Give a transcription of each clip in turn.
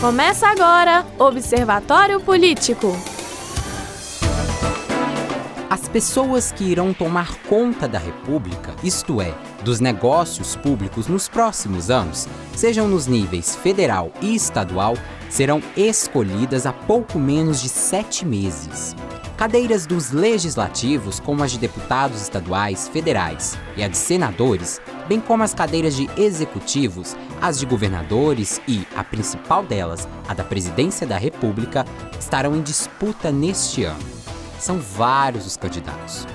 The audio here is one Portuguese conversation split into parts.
Começa agora Observatório Político. As pessoas que irão tomar conta da República, isto é, dos negócios públicos nos próximos anos, sejam nos níveis federal e estadual, serão escolhidas há pouco menos de sete meses. Cadeiras dos legislativos, como as de deputados estaduais, federais e a de senadores, bem como as cadeiras de executivos, as de governadores e, a principal delas, a da presidência da República, estarão em disputa neste ano. São vários os candidatos.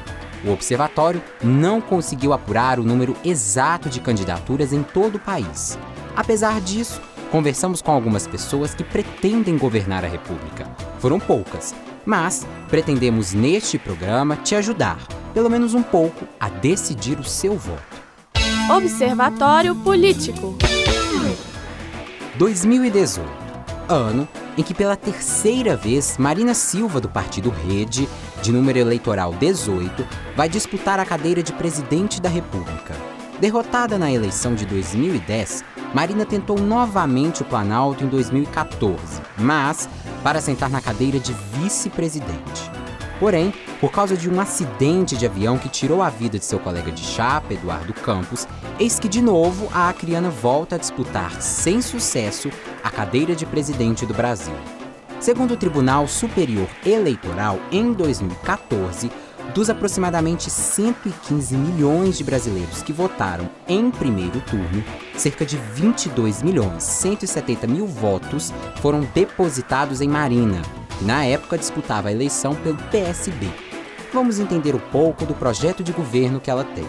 O observatório não conseguiu apurar o número exato de candidaturas em todo o país. Apesar disso, conversamos com algumas pessoas que pretendem governar a República. Foram poucas, mas pretendemos neste programa te ajudar, pelo menos um pouco, a decidir o seu voto. Observatório Político 2018 ano em que pela terceira vez Marina Silva do partido Rede, de número eleitoral 18, vai disputar a cadeira de presidente da República. Derrotada na eleição de 2010, Marina tentou novamente o Planalto em 2014, mas para sentar na cadeira de vice-presidente. Porém, por causa de um acidente de avião que tirou a vida de seu colega de chapa, Eduardo Campos, eis que de novo a acriana volta a disputar, sem sucesso, a cadeira de presidente do Brasil. Segundo o Tribunal Superior Eleitoral, em 2014, dos aproximadamente 115 milhões de brasileiros que votaram em primeiro turno, cerca de 22 milhões 170 mil votos foram depositados em Marina, que na época disputava a eleição pelo PSB. Vamos entender um pouco do projeto de governo que ela tem.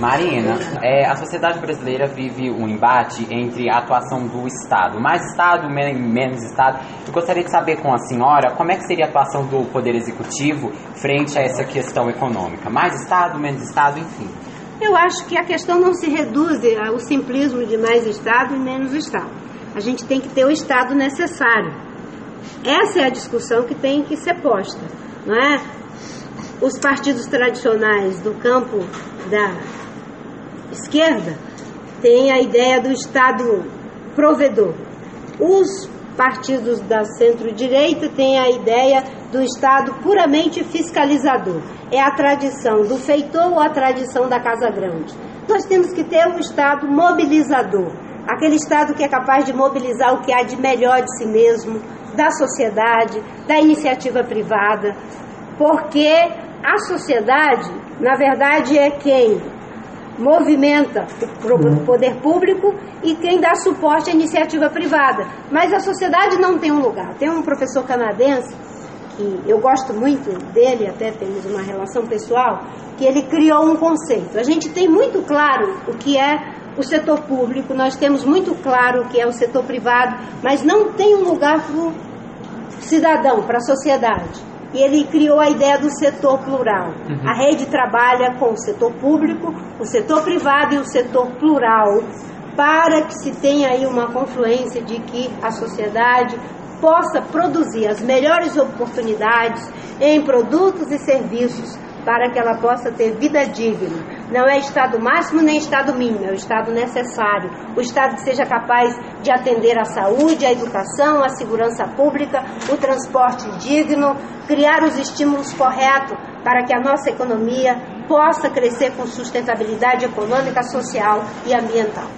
Marina, é, a sociedade brasileira vive um embate entre a atuação do Estado, mais Estado, menos Estado. Eu gostaria de saber com a senhora como é que seria a atuação do Poder Executivo frente a essa questão econômica. Mais Estado, menos Estado, enfim. Eu acho que a questão não se reduz ao simplismo de mais Estado e menos Estado. A gente tem que ter o Estado necessário. Essa é a discussão que tem que ser posta, não é? Os partidos tradicionais do campo da esquerda tem a ideia do Estado provedor. Os partidos da centro-direita têm a ideia do Estado puramente fiscalizador. É a tradição do feitor ou a tradição da Casa Grande. Nós temos que ter um Estado mobilizador, aquele Estado que é capaz de mobilizar o que há de melhor de si mesmo, da sociedade, da iniciativa privada, porque a sociedade, na verdade, é quem movimenta o poder público e quem dá suporte à iniciativa privada. Mas a sociedade não tem um lugar. Tem um professor canadense, que eu gosto muito dele, até temos uma relação pessoal, que ele criou um conceito. A gente tem muito claro o que é o setor público, nós temos muito claro o que é o setor privado, mas não tem um lugar para o cidadão, para a sociedade e ele criou a ideia do setor plural. Uhum. A rede trabalha com o setor público, o setor privado e o setor plural, para que se tenha aí uma confluência de que a sociedade possa produzir as melhores oportunidades em produtos e serviços para que ela possa ter vida digna. Não é estado máximo nem estado mínimo, é o estado necessário. O estado que seja capaz de atender a saúde, a educação, a segurança pública, o transporte digno, criar os estímulos corretos para que a nossa economia possa crescer com sustentabilidade econômica, social e ambiental.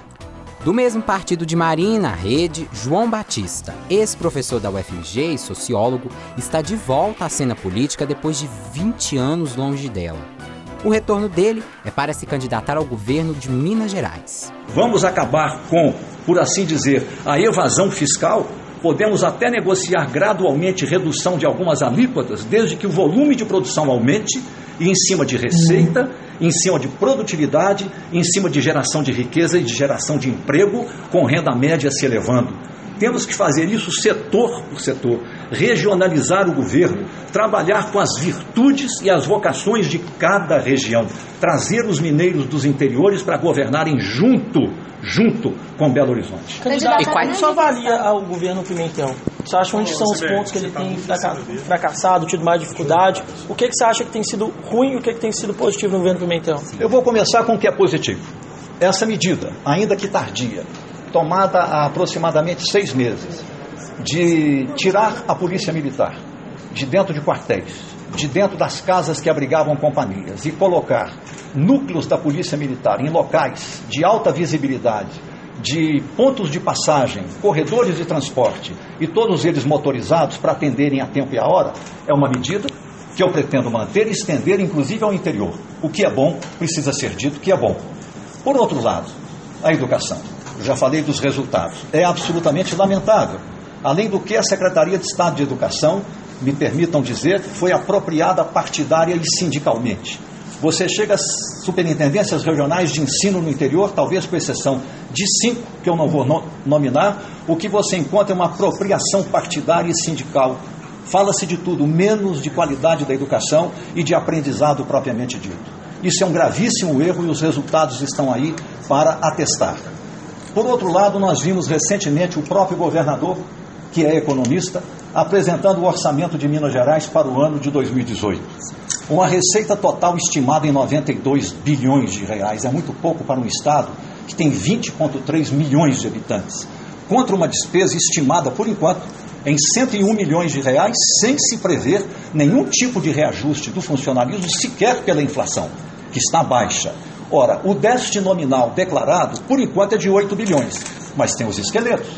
Do mesmo partido de Marina, Rede, João Batista, ex-professor da UFMG e sociólogo, está de volta à cena política depois de 20 anos longe dela. O retorno dele é para se candidatar ao governo de Minas Gerais. Vamos acabar com, por assim dizer, a evasão fiscal? Podemos até negociar gradualmente redução de algumas alíquotas, desde que o volume de produção aumente e em cima de receita em cima de produtividade, em cima de geração de riqueza e de geração de emprego, com renda média se elevando. Temos que fazer isso setor por setor, regionalizar o governo, trabalhar com as virtudes e as vocações de cada região, trazer os mineiros dos interiores para governarem junto junto com Belo Horizonte. Candidato, e quais você avalia o governo Pimentel? Você acha onde são os pontos que ele tem fracassado, tido mais dificuldade? O que, que você acha que tem sido ruim e o que, que tem sido positivo no governo Pimentel? Eu vou começar com o que é positivo. Essa medida, ainda que tardia, tomada há aproximadamente seis meses, de tirar a polícia militar de dentro de quartéis, de dentro das casas que abrigavam companhias e colocar núcleos da polícia militar em locais de alta visibilidade, de pontos de passagem, corredores de transporte e todos eles motorizados para atenderem a tempo e a hora, é uma medida que eu pretendo manter e estender inclusive ao interior. O que é bom precisa ser dito que é bom. Por outro lado, a educação. Já falei dos resultados. É absolutamente lamentável. Além do que a Secretaria de Estado de Educação, me permitam dizer, foi apropriada partidária e sindicalmente. Você chega às superintendências regionais de ensino no interior, talvez com exceção de cinco, que eu não vou no nominar, o que você encontra é uma apropriação partidária e sindical. Fala-se de tudo, menos de qualidade da educação e de aprendizado propriamente dito. Isso é um gravíssimo erro e os resultados estão aí para atestar. Por outro lado, nós vimos recentemente o próprio governador, que é economista, apresentando o orçamento de Minas Gerais para o ano de 2018. Uma receita total estimada em 92 bilhões de reais. É muito pouco para um estado que tem 20,3 milhões de habitantes, contra uma despesa estimada, por enquanto, em 101 milhões de reais, sem se prever nenhum tipo de reajuste do funcionalismo, sequer pela inflação, que está baixa. Ora, o déficit nominal declarado, por enquanto, é de 8 bilhões, mas tem os esqueletos.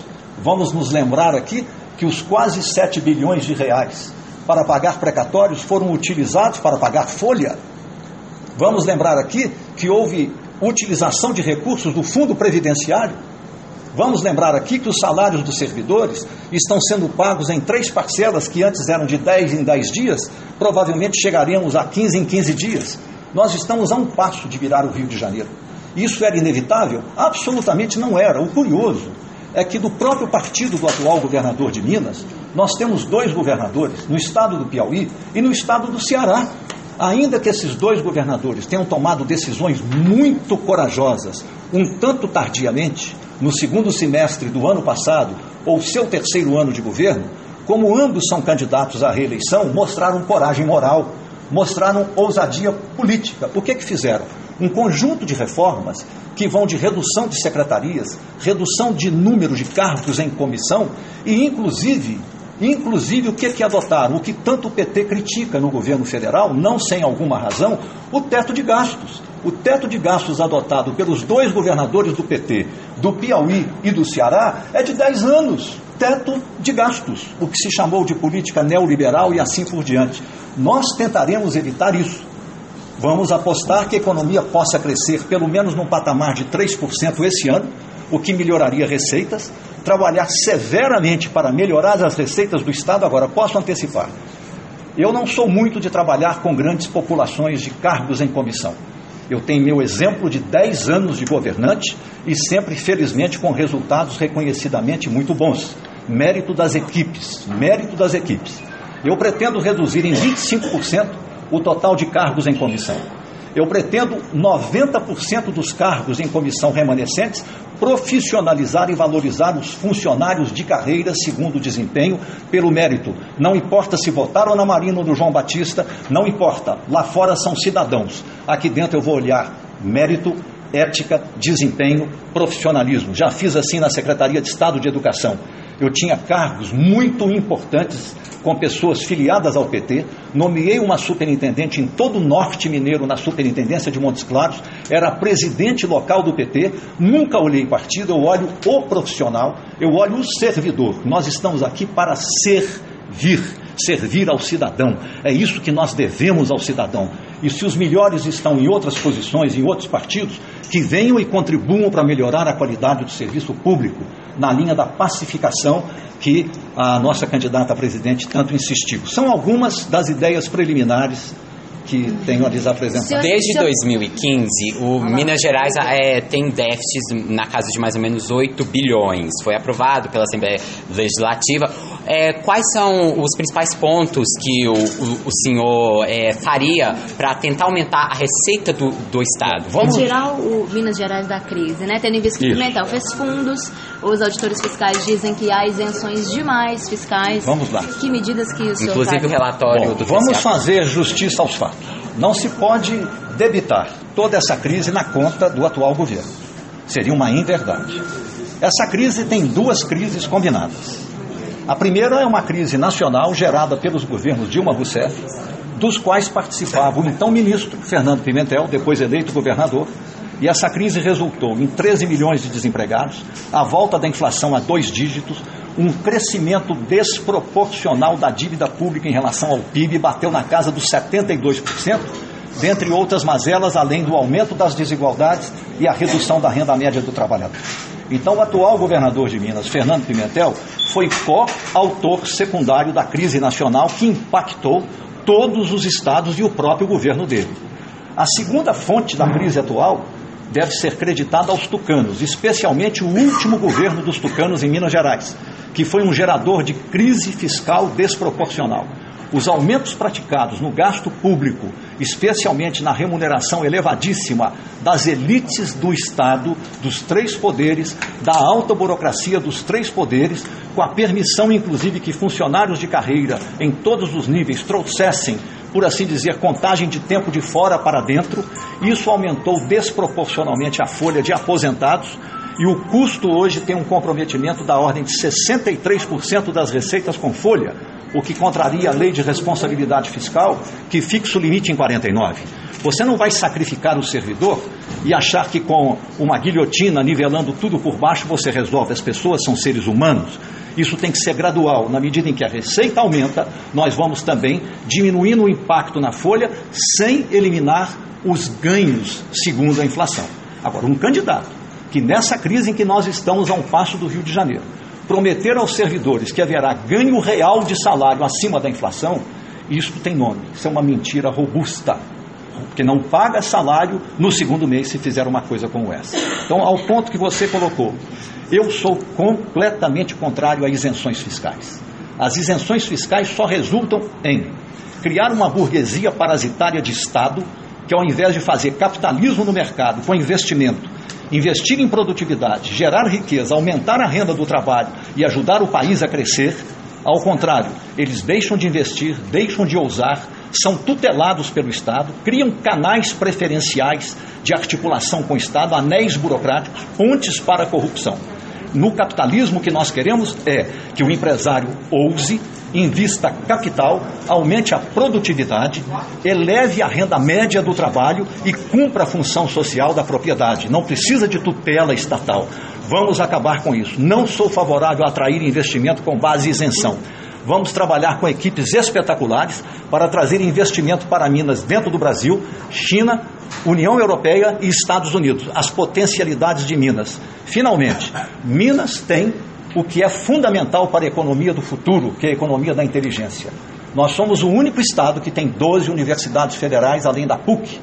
Vamos nos lembrar aqui que os quase 7 bilhões de reais para pagar precatórios foram utilizados para pagar folha. Vamos lembrar aqui que houve utilização de recursos do Fundo Previdenciário. Vamos lembrar aqui que os salários dos servidores estão sendo pagos em três parcelas que antes eram de 10 em 10 dias, provavelmente chegaremos a 15 em 15 dias. Nós estamos a um passo de virar o Rio de Janeiro. Isso era inevitável? Absolutamente não era. O curioso é que do próprio partido do atual governador de Minas, nós temos dois governadores, no estado do Piauí e no estado do Ceará. Ainda que esses dois governadores tenham tomado decisões muito corajosas, um tanto tardiamente, no segundo semestre do ano passado, ou seu terceiro ano de governo, como ambos são candidatos à reeleição, mostraram coragem moral, mostraram ousadia política. O que que fizeram? Um conjunto de reformas que vão de redução de secretarias, redução de número de cargos em comissão e, inclusive, inclusive o que, que adotaram? O que tanto o PT critica no governo federal, não sem alguma razão, o teto de gastos. O teto de gastos adotado pelos dois governadores do PT, do Piauí e do Ceará, é de 10 anos. Teto de gastos, o que se chamou de política neoliberal e assim por diante. Nós tentaremos evitar isso. Vamos apostar que a economia possa crescer pelo menos num patamar de 3% esse ano, o que melhoraria receitas, trabalhar severamente para melhorar as receitas do Estado. Agora, posso antecipar. Eu não sou muito de trabalhar com grandes populações de cargos em comissão. Eu tenho meu exemplo de 10 anos de governante e sempre, felizmente, com resultados reconhecidamente muito bons. Mérito das equipes, mérito das equipes. Eu pretendo reduzir em 25% o total de cargos em comissão. Eu pretendo 90% dos cargos em comissão remanescentes profissionalizar e valorizar os funcionários de carreira segundo o desempenho, pelo mérito. Não importa se votaram na Marina ou no João Batista, não importa. Lá fora são cidadãos. Aqui dentro eu vou olhar mérito, ética, desempenho, profissionalismo. Já fiz assim na Secretaria de Estado de Educação. Eu tinha cargos muito importantes com pessoas filiadas ao PT, nomeei uma superintendente em todo o norte mineiro, na superintendência de Montes Claros, era presidente local do PT, nunca olhei partido, eu olho o profissional, eu olho o servidor. Nós estamos aqui para servir, servir ao cidadão. É isso que nós devemos ao cidadão. E se os melhores estão em outras posições, em outros partidos, que venham e contribuam para melhorar a qualidade do serviço público, na linha da pacificação que a nossa candidata a presidente tanto insistiu. São algumas das ideias preliminares que tenho a lhes apresentar. Desde 2015, o Minas Gerais é, tem déficits na casa de mais ou menos 8 bilhões. Foi aprovado pela Assembleia Legislativa. É, quais são os principais pontos que o, o, o senhor é, faria para tentar aumentar a receita do, do Estado? Vamos tirar o Minas Gerais da crise, né? Tendo em vista que o Pimentel fez fundos, os auditores fiscais dizem que há isenções demais fiscais. Vamos lá. Que medidas que o senhor Inclusive o relatório Bom, do Vamos fazer justiça aos fatos. Não se pode debitar toda essa crise na conta do atual governo. Seria uma inverdade. Essa crise tem duas crises combinadas. A primeira é uma crise nacional gerada pelos governos Dilma Rousseff, dos quais participava o então ministro Fernando Pimentel, depois eleito governador, e essa crise resultou em 13 milhões de desempregados, a volta da inflação a dois dígitos, um crescimento desproporcional da dívida pública em relação ao PIB, bateu na casa dos 72%, dentre outras mazelas, além do aumento das desigualdades e a redução da renda média do trabalhador. Então, o atual governador de Minas, Fernando Pimentel, foi co-autor secundário da crise nacional que impactou todos os estados e o próprio governo dele. A segunda fonte da crise atual deve ser creditada aos tucanos, especialmente o último governo dos tucanos em Minas Gerais, que foi um gerador de crise fiscal desproporcional. Os aumentos praticados no gasto público, especialmente na remuneração elevadíssima das elites do Estado, dos três poderes, da alta burocracia dos três poderes, com a permissão, inclusive, que funcionários de carreira em todos os níveis trouxessem por assim dizer, contagem de tempo de fora para dentro. Isso aumentou desproporcionalmente a folha de aposentados e o custo hoje tem um comprometimento da ordem de 63% das receitas com folha, o que contraria a lei de responsabilidade fiscal, que fixa o limite em 49. Você não vai sacrificar o servidor e achar que com uma guilhotina nivelando tudo por baixo você resolve. As pessoas são seres humanos. Isso tem que ser gradual. Na medida em que a receita aumenta, nós vamos também diminuindo o impacto na folha sem eliminar os ganhos segundo a inflação. Agora, um candidato que nessa crise em que nós estamos a um passo do Rio de Janeiro, prometer aos servidores que haverá ganho real de salário acima da inflação, isso tem nome. Isso é uma mentira robusta. Porque não paga salário no segundo mês se fizer uma coisa como essa. Então, ao ponto que você colocou, eu sou completamente contrário a isenções fiscais. As isenções fiscais só resultam em criar uma burguesia parasitária de Estado que, ao invés de fazer capitalismo no mercado com investimento, investir em produtividade, gerar riqueza, aumentar a renda do trabalho e ajudar o país a crescer, ao contrário, eles deixam de investir, deixam de ousar, são tutelados pelo Estado, criam canais preferenciais de articulação com o Estado, anéis burocráticos, pontes para a corrupção. No capitalismo, o que nós queremos é que o empresário ouse, invista capital, aumente a produtividade, eleve a renda média do trabalho e cumpra a função social da propriedade. Não precisa de tutela estatal. Vamos acabar com isso. Não sou favorável a atrair investimento com base em isenção. Vamos trabalhar com equipes espetaculares para trazer investimento para Minas dentro do Brasil, China, União Europeia e Estados Unidos, as potencialidades de Minas. Finalmente, Minas tem o que é fundamental para a economia do futuro, que é a economia da inteligência. Nós somos o único estado que tem 12 universidades federais, além da PUC.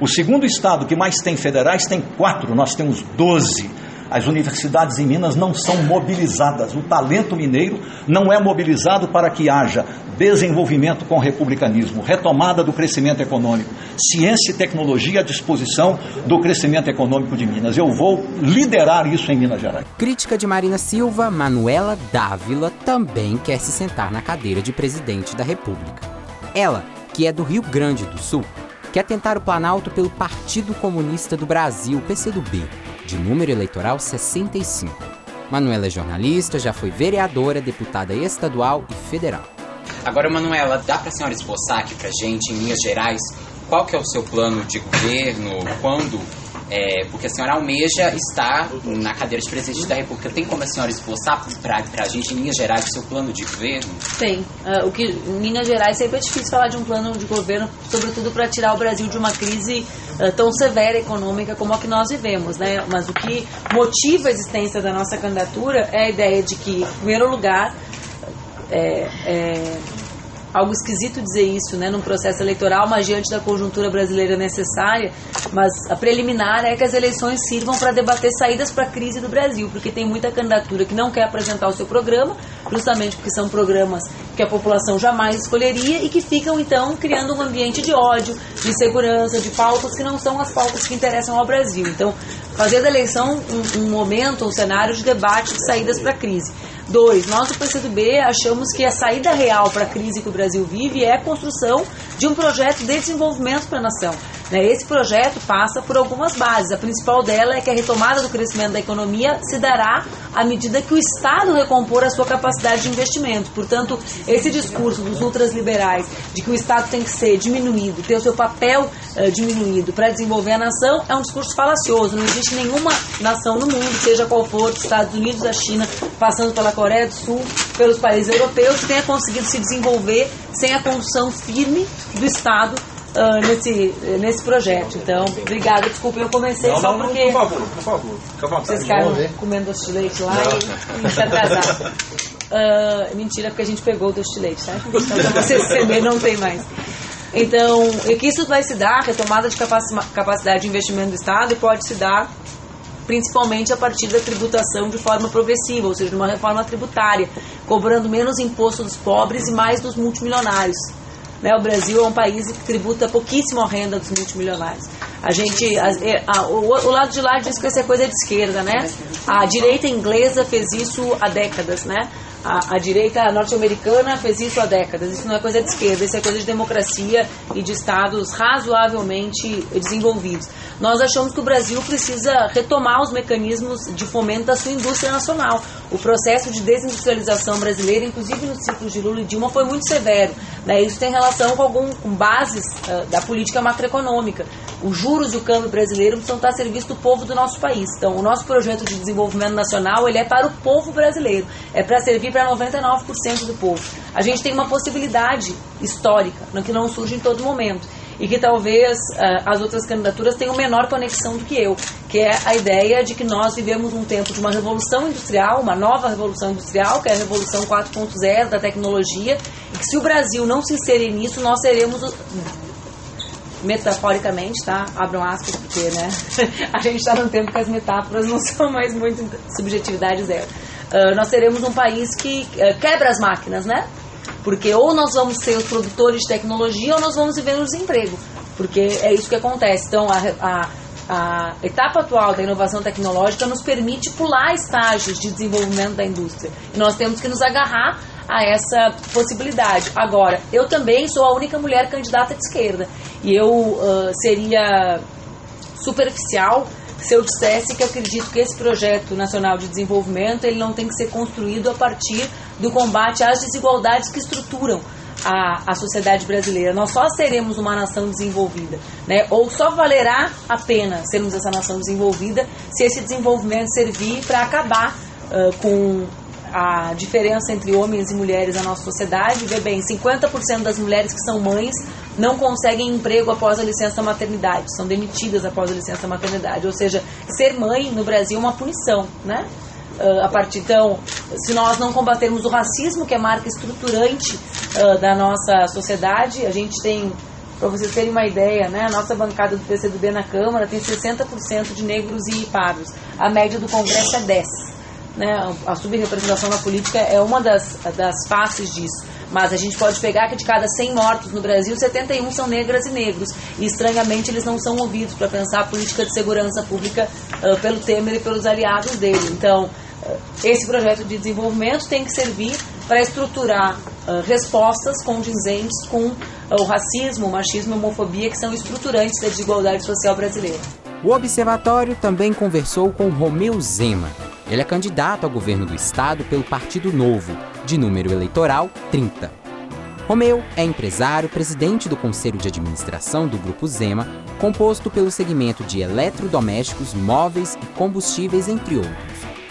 O segundo estado que mais tem federais tem quatro, nós temos 12. As universidades em Minas não são mobilizadas. O talento mineiro não é mobilizado para que haja desenvolvimento com republicanismo, retomada do crescimento econômico, ciência e tecnologia à disposição do crescimento econômico de Minas. Eu vou liderar isso em Minas Gerais. Crítica de Marina Silva, Manuela Dávila também quer se sentar na cadeira de presidente da República. Ela, que é do Rio Grande do Sul, quer tentar o Planalto pelo Partido Comunista do Brasil, PCdoB de número eleitoral 65. Manuela é jornalista, já foi vereadora, deputada estadual e federal. Agora, Manuela, dá para a senhora esboçar aqui para gente, em linhas gerais, qual que é o seu plano de governo, quando é, porque a senhora almeja estar na cadeira de presidente da República. Tem como a senhora esboçar para a gente, em linhas gerais, o seu plano de governo? Tem. Uh, o que, em linhas gerais, sempre é difícil falar de um plano de governo, sobretudo para tirar o Brasil de uma crise uh, tão severa econômica como a que nós vivemos. Né? Mas o que motiva a existência da nossa candidatura é a ideia de que, em primeiro lugar, é, é algo esquisito dizer isso, né, num processo eleitoral, mas diante da conjuntura brasileira necessária, mas a preliminar é que as eleições sirvam para debater saídas para a crise do Brasil, porque tem muita candidatura que não quer apresentar o seu programa, justamente porque são programas que a população jamais escolheria e que ficam então criando um ambiente de ódio, de insegurança, de pautas que não são as pautas que interessam ao Brasil. Então, fazer da eleição um, um momento, um cenário de debate de saídas para a crise. Dois, nós do PCdoB achamos que a saída real para a crise que o Brasil vive é a construção de um projeto de desenvolvimento para a nação. Né? Esse projeto passa por algumas bases. A principal dela é que a retomada do crescimento da economia se dará à medida que o Estado recompor a sua capacidade de investimento. Portanto, esse discurso dos ultraliberais de que o Estado tem que ser diminuído, ter o seu papel uh, diminuído para desenvolver a nação, é um discurso falacioso. Não existe nenhuma nação no mundo, seja qual for, dos Estados Unidos, a China, passando pela Coreia do Sul, pelos países europeus, tenha conseguido se desenvolver sem a condução firme do Estado uh, nesse, nesse projeto. Então, obrigada. Desculpa, eu comecei não, só não, porque. Por favor, por favor. Fica à vontade. Vocês ficaram comendo doce de leite lá e, e se atrasaram. Uh, mentira, porque a gente pegou o doce de leite, tá? Então, pra vocês entenderem, não tem mais. Então, e que isso vai se dar, retomada de capacidade de investimento do Estado, e pode se dar principalmente a partir da tributação de forma progressiva, ou seja, de uma reforma tributária, cobrando menos imposto dos pobres e mais dos multimilionários. Né? O Brasil é um país que tributa pouquíssimo a renda dos multimilionários. A gente, a, a, o, o, lado de lá diz que é coisa de esquerda, né? A direita inglesa fez isso há décadas, né? A, direita norte-americana fez isso há décadas. Isso não é coisa de esquerda, isso é coisa de democracia e de estados razoavelmente desenvolvidos. Nós achamos que o Brasil precisa retomar os mecanismos de fomento da sua indústria nacional. O processo de desindustrialização brasileira, inclusive nos ciclos de Lula e Dilma, foi muito severo. Né? Isso tem relação com, algum, com bases uh, da política macroeconômica. Os juros e o câmbio brasileiro precisam estar a serviço do povo do nosso país. Então, o nosso projeto de desenvolvimento nacional ele é para o povo brasileiro, é para servir para 99% do povo. A gente tem uma possibilidade histórica, que não surge em todo momento e que talvez uh, as outras candidaturas tenham menor conexão do que eu, que é a ideia de que nós vivemos um tempo de uma revolução industrial, uma nova revolução industrial, que é a revolução 4.0 da tecnologia, e que se o Brasil não se inserir nisso, nós seremos metaforicamente, tá? Abram aspas, porque, né? a gente está num tempo que as metáforas não são mais muito subjetividade zero. Uh, nós seremos um país que uh, quebra as máquinas, né? Porque ou nós vamos ser os produtores de tecnologia ou nós vamos viver no desemprego. Porque é isso que acontece. Então, a, a, a etapa atual da inovação tecnológica nos permite pular estágios de desenvolvimento da indústria. E nós temos que nos agarrar a essa possibilidade. Agora, eu também sou a única mulher candidata de esquerda. E eu uh, seria superficial se eu dissesse que acredito que esse projeto nacional de desenvolvimento ele não tem que ser construído a partir do combate às desigualdades que estruturam a, a sociedade brasileira. Nós só seremos uma nação desenvolvida, né? ou só valerá a pena sermos essa nação desenvolvida se esse desenvolvimento servir para acabar uh, com a diferença entre homens e mulheres na nossa sociedade. Vê bem, 50% das mulheres que são mães não conseguem emprego após a licença maternidade, são demitidas após a licença maternidade. Ou seja, ser mãe no Brasil é uma punição, né? Uh, a partir então, se nós não combatermos o racismo, que é marca estruturante uh, da nossa sociedade, a gente tem, para vocês terem uma ideia, né, a nossa bancada do PCdoB na Câmara tem 60% de negros e pardos. A média do Congresso é 10% né, a subrepresentação na política é uma das, das faces disso. Mas a gente pode pegar que de cada 100 mortos no Brasil, 71 são negras e negros. E estranhamente eles não são ouvidos para pensar a política de segurança pública uh, pelo Temer e pelos aliados dele. Então, uh, esse projeto de desenvolvimento tem que servir para estruturar uh, respostas condizentes com o racismo, o machismo e a homofobia, que são estruturantes da desigualdade social brasileira. O observatório também conversou com Romeu Zema, ele é candidato ao governo do estado pelo Partido Novo, de número eleitoral 30. Romeu é empresário, presidente do Conselho de Administração do Grupo Zema, composto pelo segmento de eletrodomésticos, móveis e combustíveis, entre outros.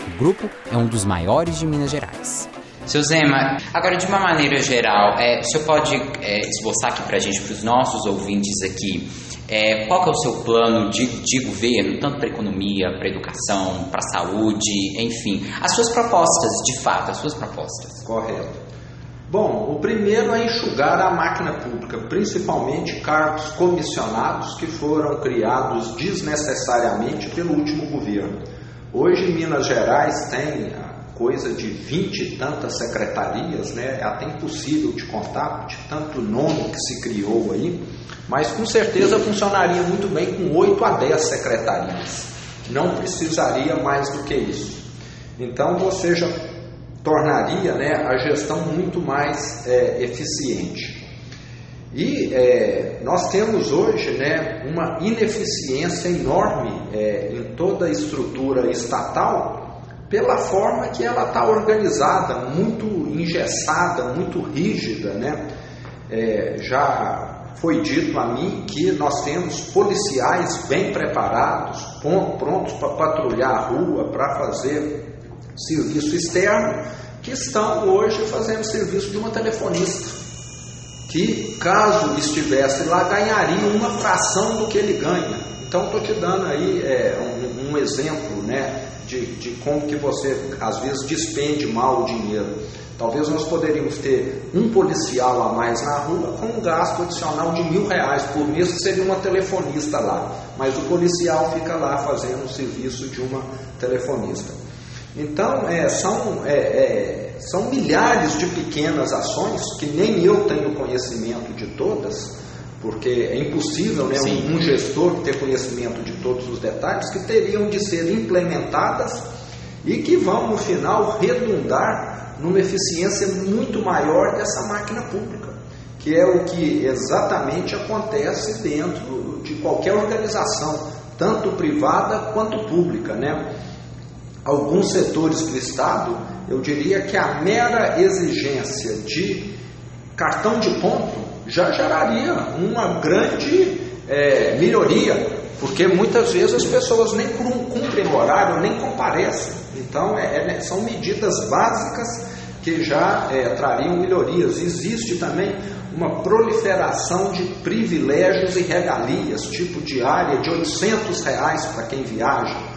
O grupo é um dos maiores de Minas Gerais. Seu Zema, agora de uma maneira geral, é, o senhor pode é, esboçar aqui para a gente, para os nossos ouvintes aqui, é, qual é o seu plano de, de governo, tanto para economia, para educação, para saúde, enfim, as suas propostas, de fato, as suas propostas? Correto. Bom, o primeiro é enxugar a máquina pública, principalmente cargos comissionados que foram criados desnecessariamente pelo último governo. Hoje, Minas Gerais tem coisa de vinte e tantas secretarias, né? é até impossível de contar, de tanto nome que se criou aí, mas com certeza funcionaria muito bem com 8 a 10 secretarias. Não precisaria mais do que isso. Então você já tornaria né, a gestão muito mais é, eficiente. E é, nós temos hoje né, uma ineficiência enorme é, em toda a estrutura estatal pela forma que ela está organizada, muito engessada, muito rígida, né? É, já foi dito a mim que nós temos policiais bem preparados, prontos para patrulhar a rua, para fazer serviço externo, que estão hoje fazendo serviço de uma telefonista, que caso estivesse lá ganharia uma fração do que ele ganha. Então estou te dando aí é, um, um, exemplo, né, de, de como que você às vezes despende mal o dinheiro. Talvez nós poderíamos ter um policial a mais na rua com um gasto adicional de mil reais por mês, que seria uma telefonista lá. Mas o policial fica lá fazendo o serviço de uma telefonista. Então, é, são, é, é, são milhares de pequenas ações que nem eu tenho conhecimento de todas, porque é impossível né, um, um gestor ter conhecimento de todos os detalhes, que teriam de ser implementadas e que vão, no final, redundar numa eficiência muito maior dessa máquina pública, que é o que exatamente acontece dentro de qualquer organização, tanto privada quanto pública, né? Alguns setores do Estado, eu diria que a mera exigência de cartão de ponto já geraria uma grande é, melhoria, porque muitas vezes as pessoas nem cumprem o horário, nem comparecem. Então, é, é, são medidas básicas que já é, trariam melhorias. Existe também uma proliferação de privilégios e regalias, tipo diária de 800 reais para quem viaja.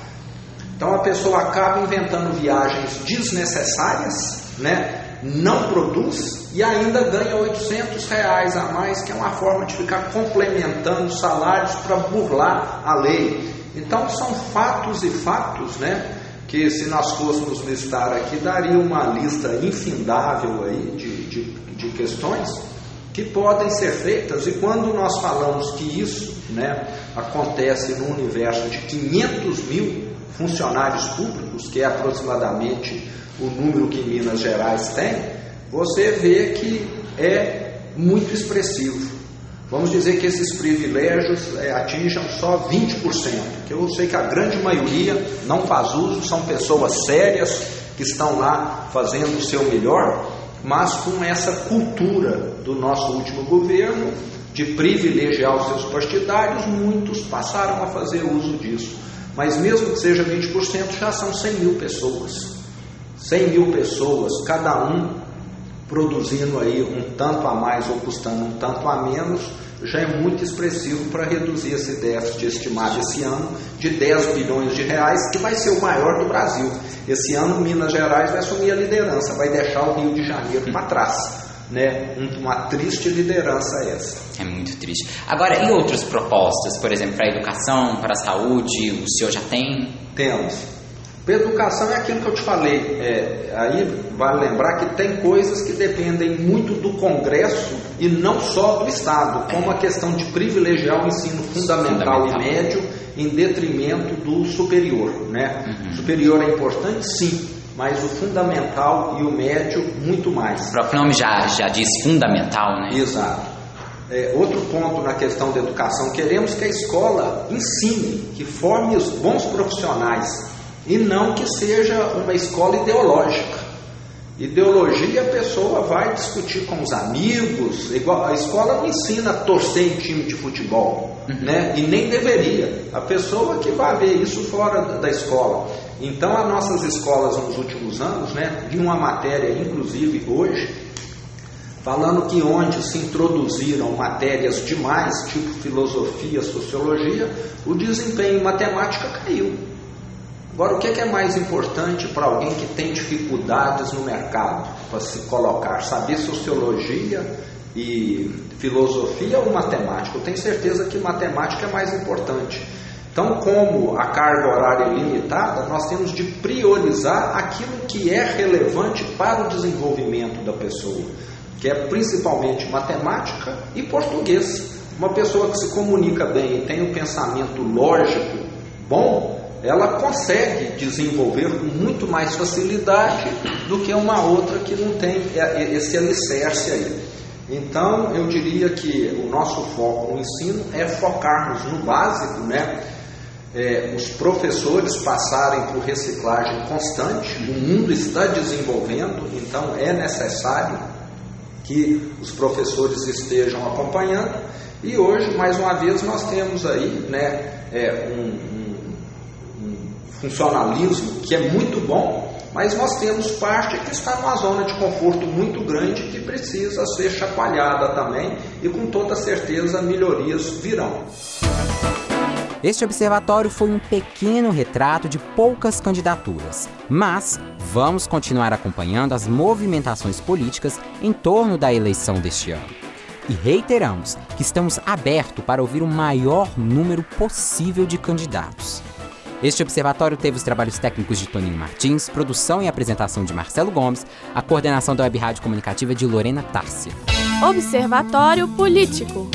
Então a pessoa acaba inventando viagens desnecessárias, né? Não produz e ainda ganha 800 reais a mais, que é uma forma de ficar complementando salários para burlar a lei. Então são fatos e fatos, né? que se nós fôssemos listar aqui, daria uma lista infindável aí de, de, de questões que podem ser feitas, e quando nós falamos que isso né, acontece no universo de 500 mil funcionários públicos, que é aproximadamente o número que Minas Gerais tem, você vê que é muito expressivo. Vamos dizer que esses privilégios é, atinjam só 20%, que eu sei que a grande maioria não faz uso, são pessoas sérias que estão lá fazendo o seu melhor, mas com essa cultura do nosso último governo de privilegiar os seus partidários, muitos passaram a fazer uso disso. Mas mesmo que seja 20%, já são 100 mil pessoas. 100 mil pessoas, cada um produzindo aí um tanto a mais ou custando um tanto a menos, já é muito expressivo para reduzir esse déficit estimado esse ano de 10 bilhões de reais, que vai ser o maior do Brasil. Esse ano Minas Gerais vai assumir a liderança, vai deixar o Rio de Janeiro para trás. Né? Uma triste liderança essa. É muito triste. Agora, e outras propostas, por exemplo, para a educação, para a saúde, o senhor já tem? Temos. Educação é aquilo que eu te falei. É, aí vale lembrar que tem coisas que dependem muito do Congresso e não só do Estado, como a questão de privilegiar o ensino fundamental, fundamental. e médio em detrimento do superior. Né? Uhum. Superior é importante, sim, mas o fundamental e o médio muito mais. O próprio nome já, já diz fundamental, né? Exato. É, outro ponto na questão da educação, queremos que a escola ensine, que forme os bons profissionais e não que seja uma escola ideológica. Ideologia a pessoa vai discutir com os amigos, igual a escola não ensina a torcer em time de futebol, uhum. né? E nem deveria. A pessoa que vai ver isso fora da escola. Então as nossas escolas nos últimos anos, né, vi uma matéria inclusive hoje falando que onde se introduziram matérias demais, tipo filosofia, sociologia, o desempenho em matemática caiu. Agora, o que é, mais importante para alguém que tem dificuldades no mercado para se colocar? Saber sociologia e filosofia ou matemática? Eu tenho certeza que matemática é mais importante. Então, como a carga horária é limitada, nós temos de priorizar aquilo que é relevante para o desenvolvimento da pessoa, que é principalmente matemática e português. Uma pessoa que se comunica bem e tem um pensamento lógico bom, ela consegue desenvolver com muito mais facilidade do que uma outra que não tem esse alicerce aí. Então, eu diria que o nosso foco no ensino é focarmos no básico, né? é, os professores passarem por reciclagem constante, o mundo está desenvolvendo, então é necessário que os professores estejam acompanhando. E hoje, mais uma vez, nós temos aí né, é, um funcionalismo que é muito bom, mas nós temos parte que está numa zona de conforto muito grande que precisa ser chacoalhada também e com toda certeza melhorias virão. Este observatório foi um pequeno retrato de poucas candidaturas, mas vamos continuar acompanhando as movimentações políticas em torno da eleição deste ano. E reiteramos que estamos abertos para ouvir o maior número possível de candidatos. Este observatório teve os trabalhos técnicos de Toninho Martins, produção e apresentação de Marcelo Gomes, a coordenação da Web Rádio Comunicativa de Lorena Tárcia. Observatório Político.